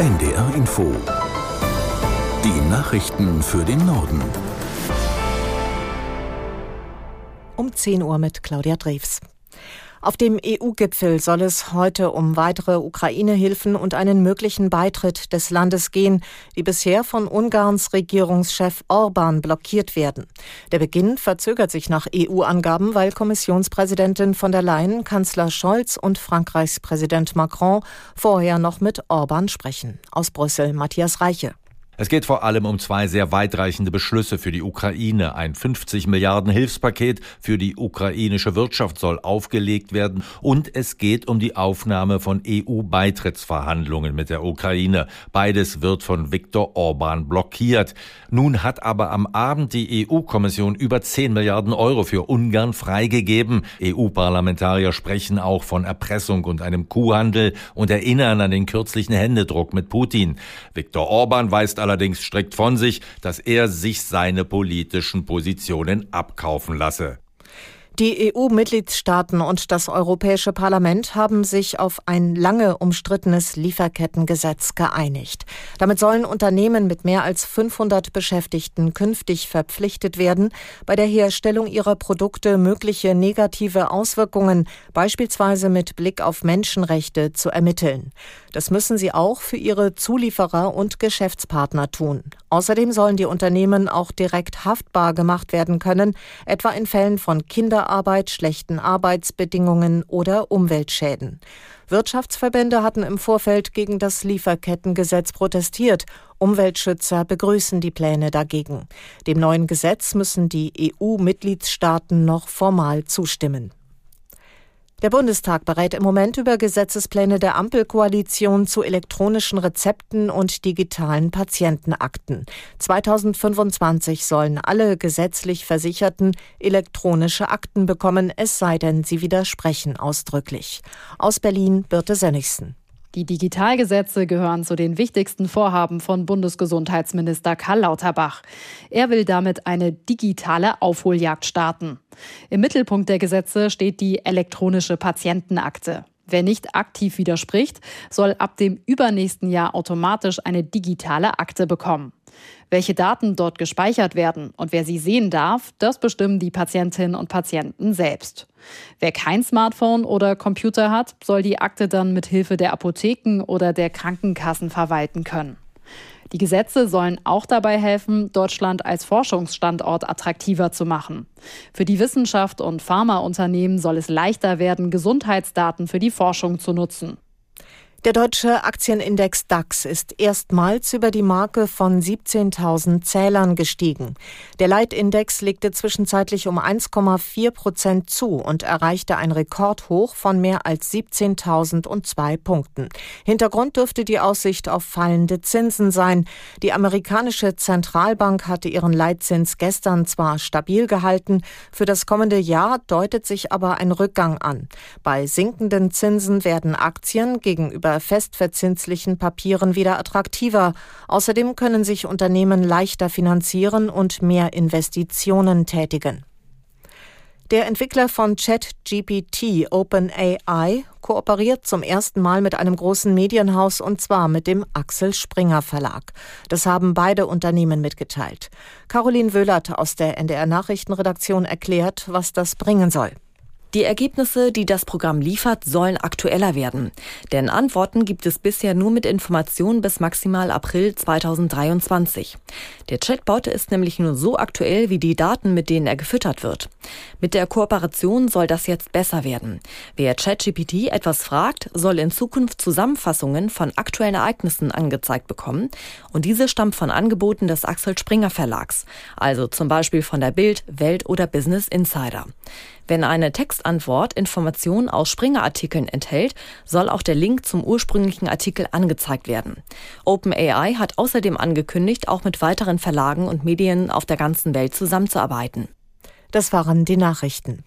NDR Info. Die Nachrichten für den Norden. Um 10 Uhr mit Claudia Drews. Auf dem EU-Gipfel soll es heute um weitere Ukraine-Hilfen und einen möglichen Beitritt des Landes gehen, die bisher von Ungarns Regierungschef Orban blockiert werden. Der Beginn verzögert sich nach EU-Angaben, weil Kommissionspräsidentin von der Leyen, Kanzler Scholz und Frankreichs Präsident Macron vorher noch mit Orban sprechen. Aus Brüssel Matthias Reiche. Es geht vor allem um zwei sehr weitreichende Beschlüsse für die Ukraine. Ein 50 Milliarden Hilfspaket für die ukrainische Wirtschaft soll aufgelegt werden und es geht um die Aufnahme von EU-Beitrittsverhandlungen mit der Ukraine. Beides wird von Viktor Orban blockiert. Nun hat aber am Abend die EU-Kommission über 10 Milliarden Euro für Ungarn freigegeben. EU-Parlamentarier sprechen auch von Erpressung und einem Kuhhandel und erinnern an den kürzlichen Händedruck mit Putin. Viktor Orban weist allerdings strikt von sich, dass er sich seine politischen Positionen abkaufen lasse. Die EU-Mitgliedstaaten und das Europäische Parlament haben sich auf ein lange umstrittenes Lieferkettengesetz geeinigt. Damit sollen Unternehmen mit mehr als 500 Beschäftigten künftig verpflichtet werden, bei der Herstellung ihrer Produkte mögliche negative Auswirkungen, beispielsweise mit Blick auf Menschenrechte, zu ermitteln. Das müssen sie auch für ihre Zulieferer und Geschäftspartner tun. Außerdem sollen die Unternehmen auch direkt haftbar gemacht werden können, etwa in Fällen von Kinderarbeit Kinderarbeit, schlechten Arbeitsbedingungen oder Umweltschäden. Wirtschaftsverbände hatten im Vorfeld gegen das Lieferkettengesetz protestiert. Umweltschützer begrüßen die Pläne dagegen. Dem neuen Gesetz müssen die EU-Mitgliedstaaten noch formal zustimmen. Der Bundestag berät im Moment über Gesetzespläne der Ampelkoalition zu elektronischen Rezepten und digitalen Patientenakten. 2025 sollen alle gesetzlich Versicherten elektronische Akten bekommen, es sei denn, sie widersprechen ausdrücklich. Aus Berlin Birte Sönnigsen. Die Digitalgesetze gehören zu den wichtigsten Vorhaben von Bundesgesundheitsminister Karl Lauterbach. Er will damit eine digitale Aufholjagd starten. Im Mittelpunkt der Gesetze steht die elektronische Patientenakte. Wer nicht aktiv widerspricht, soll ab dem übernächsten Jahr automatisch eine digitale Akte bekommen. Welche Daten dort gespeichert werden und wer sie sehen darf, das bestimmen die Patientinnen und Patienten selbst. Wer kein Smartphone oder Computer hat, soll die Akte dann mit Hilfe der Apotheken oder der Krankenkassen verwalten können. Die Gesetze sollen auch dabei helfen, Deutschland als Forschungsstandort attraktiver zu machen. Für die Wissenschaft und Pharmaunternehmen soll es leichter werden, Gesundheitsdaten für die Forschung zu nutzen. Der deutsche Aktienindex DAX ist erstmals über die Marke von 17.000 Zählern gestiegen. Der Leitindex legte zwischenzeitlich um 1,4 Prozent zu und erreichte ein Rekordhoch von mehr als 17.002 Punkten. Hintergrund dürfte die Aussicht auf fallende Zinsen sein. Die amerikanische Zentralbank hatte ihren Leitzins gestern zwar stabil gehalten, für das kommende Jahr deutet sich aber ein Rückgang an. Bei sinkenden Zinsen werden Aktien gegenüber gegenüber festverzinslichen Papieren wieder attraktiver. Außerdem können sich Unternehmen leichter finanzieren und mehr Investitionen tätigen. Der Entwickler von ChatGPT OpenAI kooperiert zum ersten Mal mit einem großen Medienhaus und zwar mit dem Axel Springer Verlag. Das haben beide Unternehmen mitgeteilt. Caroline Wöhlert aus der NDR Nachrichtenredaktion erklärt, was das bringen soll. Die Ergebnisse, die das Programm liefert, sollen aktueller werden. Denn Antworten gibt es bisher nur mit Informationen bis maximal April 2023. Der Chatbot ist nämlich nur so aktuell wie die Daten, mit denen er gefüttert wird. Mit der Kooperation soll das jetzt besser werden. Wer ChatGPT etwas fragt, soll in Zukunft Zusammenfassungen von aktuellen Ereignissen angezeigt bekommen. Und diese stammt von Angeboten des Axel Springer Verlags. Also zum Beispiel von der Bild, Welt oder Business Insider. Wenn eine Textantwort Informationen aus Springer-Artikeln enthält, soll auch der Link zum ursprünglichen Artikel angezeigt werden. OpenAI hat außerdem angekündigt, auch mit weiteren Verlagen und Medien auf der ganzen Welt zusammenzuarbeiten. Das waren die Nachrichten.